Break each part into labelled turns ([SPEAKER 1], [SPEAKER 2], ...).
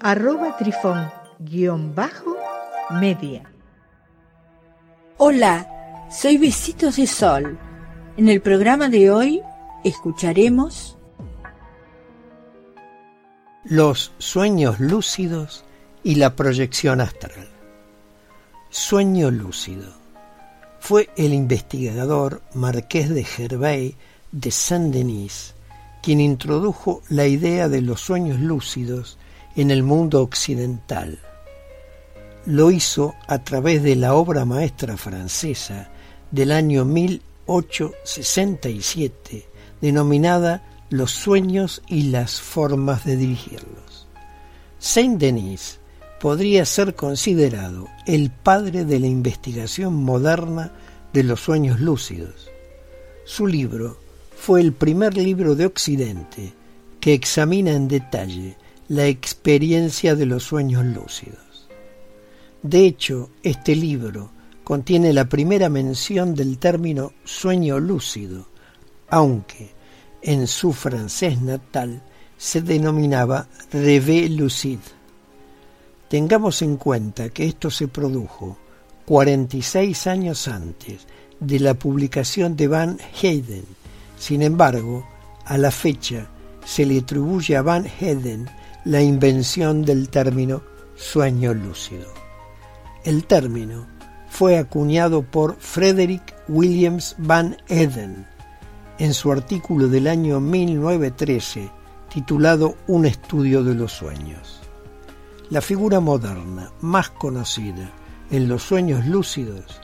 [SPEAKER 1] arroba trifón-media.
[SPEAKER 2] Hola, soy Besitos de Sol. En el programa de hoy escucharemos
[SPEAKER 3] los sueños lúcidos y la proyección astral. Sueño lúcido. Fue el investigador Marqués de Gervais de Saint-Denis quien introdujo la idea de los sueños lúcidos en el mundo occidental. Lo hizo a través de la obra maestra francesa del año 1867 denominada Los sueños y las formas de dirigirlos. Saint-Denis podría ser considerado el padre de la investigación moderna de los sueños lúcidos. Su libro fue el primer libro de Occidente que examina en detalle la experiencia de los sueños lúcidos. De hecho, este libro contiene la primera mención del término sueño lúcido, aunque en su francés natal se denominaba rêve lucide. Tengamos en cuenta que esto se produjo 46 años antes de la publicación de Van Heyden. Sin embargo, a la fecha se le atribuye a Van Heyden la invención del término sueño lúcido. El término fue acuñado por Frederick Williams Van Eden en su artículo del año 1913 titulado Un estudio de los sueños. La figura moderna más conocida en los sueños lúcidos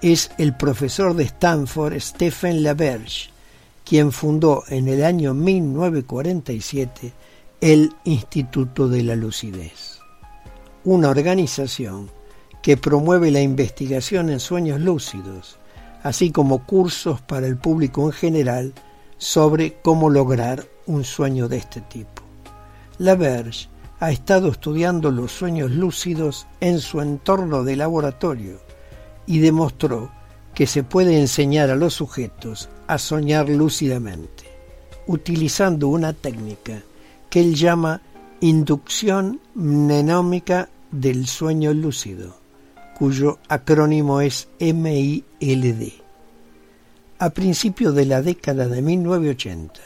[SPEAKER 3] es el profesor de Stanford Stephen LaBerge, quien fundó en el año 1947 el Instituto de la Lucidez, una organización que promueve la investigación en sueños lúcidos, así como cursos para el público en general sobre cómo lograr un sueño de este tipo. La Verge ha estado estudiando los sueños lúcidos en su entorno de laboratorio y demostró que se puede enseñar a los sujetos a soñar lúcidamente, utilizando una técnica que él llama inducción mnenómica del sueño lúcido, cuyo acrónimo es MILD. A principios de la década de 1980,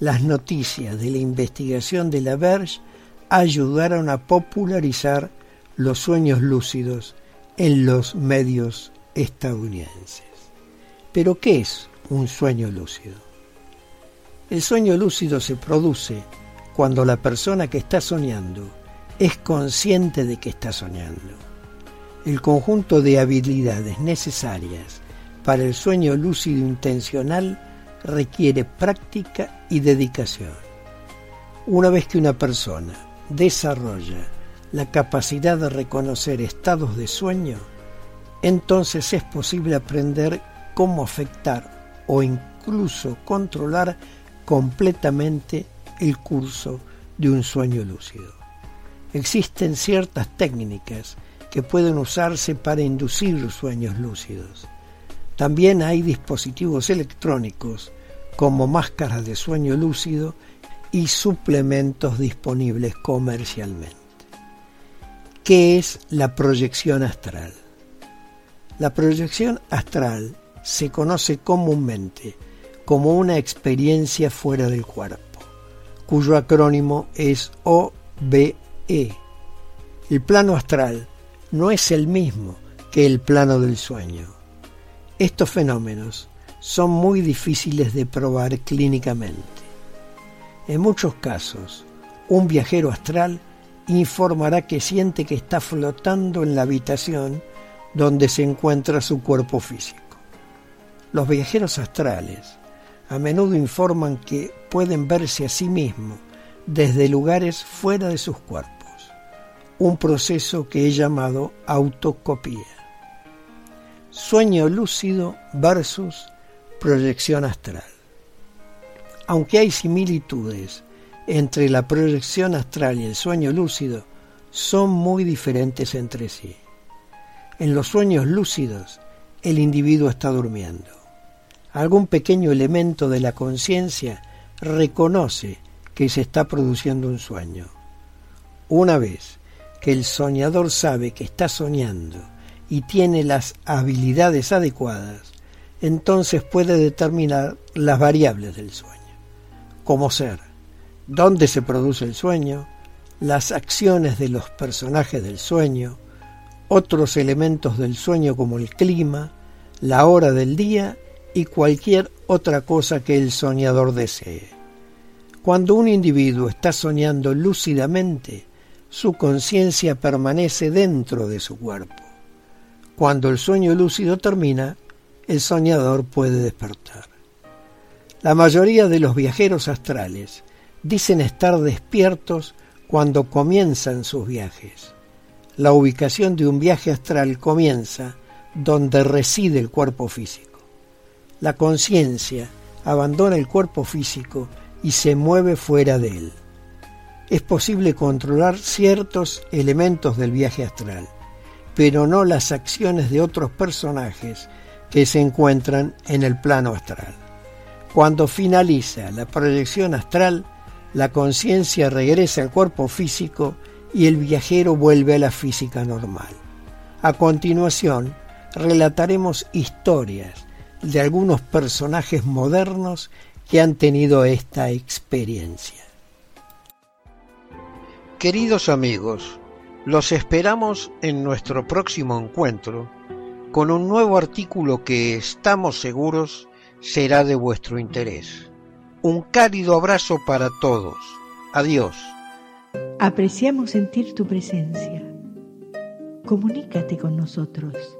[SPEAKER 3] las noticias de la investigación de la Verge ayudaron a popularizar los sueños lúcidos en los medios estadounidenses. Pero ¿qué es un sueño lúcido? El sueño lúcido se produce cuando la persona que está soñando es consciente de que está soñando. El conjunto de habilidades necesarias para el sueño lúcido intencional requiere práctica y dedicación. Una vez que una persona desarrolla la capacidad de reconocer estados de sueño, entonces es posible aprender cómo afectar o incluso controlar completamente el curso de un sueño lúcido. Existen ciertas técnicas que pueden usarse para inducir sueños lúcidos. También hay dispositivos electrónicos como máscaras de sueño lúcido y suplementos disponibles comercialmente. ¿Qué es la proyección astral? La proyección astral se conoce comúnmente como una experiencia fuera del cuerpo cuyo acrónimo es OBE. El plano astral no es el mismo que el plano del sueño. Estos fenómenos son muy difíciles de probar clínicamente. En muchos casos, un viajero astral informará que siente que está flotando en la habitación donde se encuentra su cuerpo físico. Los viajeros astrales a menudo informan que pueden verse a sí mismos desde lugares fuera de sus cuerpos. un proceso que he llamado autocopía. Sueño lúcido versus proyección astral. Aunque hay similitudes entre la proyección astral y el sueño lúcido, son muy diferentes entre sí. En los sueños lúcidos, el individuo está durmiendo. Algún pequeño elemento de la conciencia reconoce que se está produciendo un sueño. Una vez que el soñador sabe que está soñando y tiene las habilidades adecuadas, entonces puede determinar las variables del sueño, como ser, dónde se produce el sueño, las acciones de los personajes del sueño, otros elementos del sueño como el clima, la hora del día y cualquier otra cosa que el soñador desee. Cuando un individuo está soñando lúcidamente, su conciencia permanece dentro de su cuerpo. Cuando el sueño lúcido termina, el soñador puede despertar. La mayoría de los viajeros astrales dicen estar despiertos cuando comienzan sus viajes. La ubicación de un viaje astral comienza donde reside el cuerpo físico. La conciencia abandona el cuerpo físico y se mueve fuera de él. Es posible controlar ciertos elementos del viaje astral, pero no las acciones de otros personajes que se encuentran en el plano astral. Cuando finaliza la proyección astral, la conciencia regresa al cuerpo físico y el viajero vuelve a la física normal. A continuación, relataremos historias de algunos personajes modernos que han tenido esta experiencia.
[SPEAKER 4] Queridos amigos, los esperamos en nuestro próximo encuentro con un nuevo artículo que estamos seguros será de vuestro interés. Un cálido abrazo para todos. Adiós.
[SPEAKER 1] Apreciamos sentir tu presencia. Comunícate con nosotros.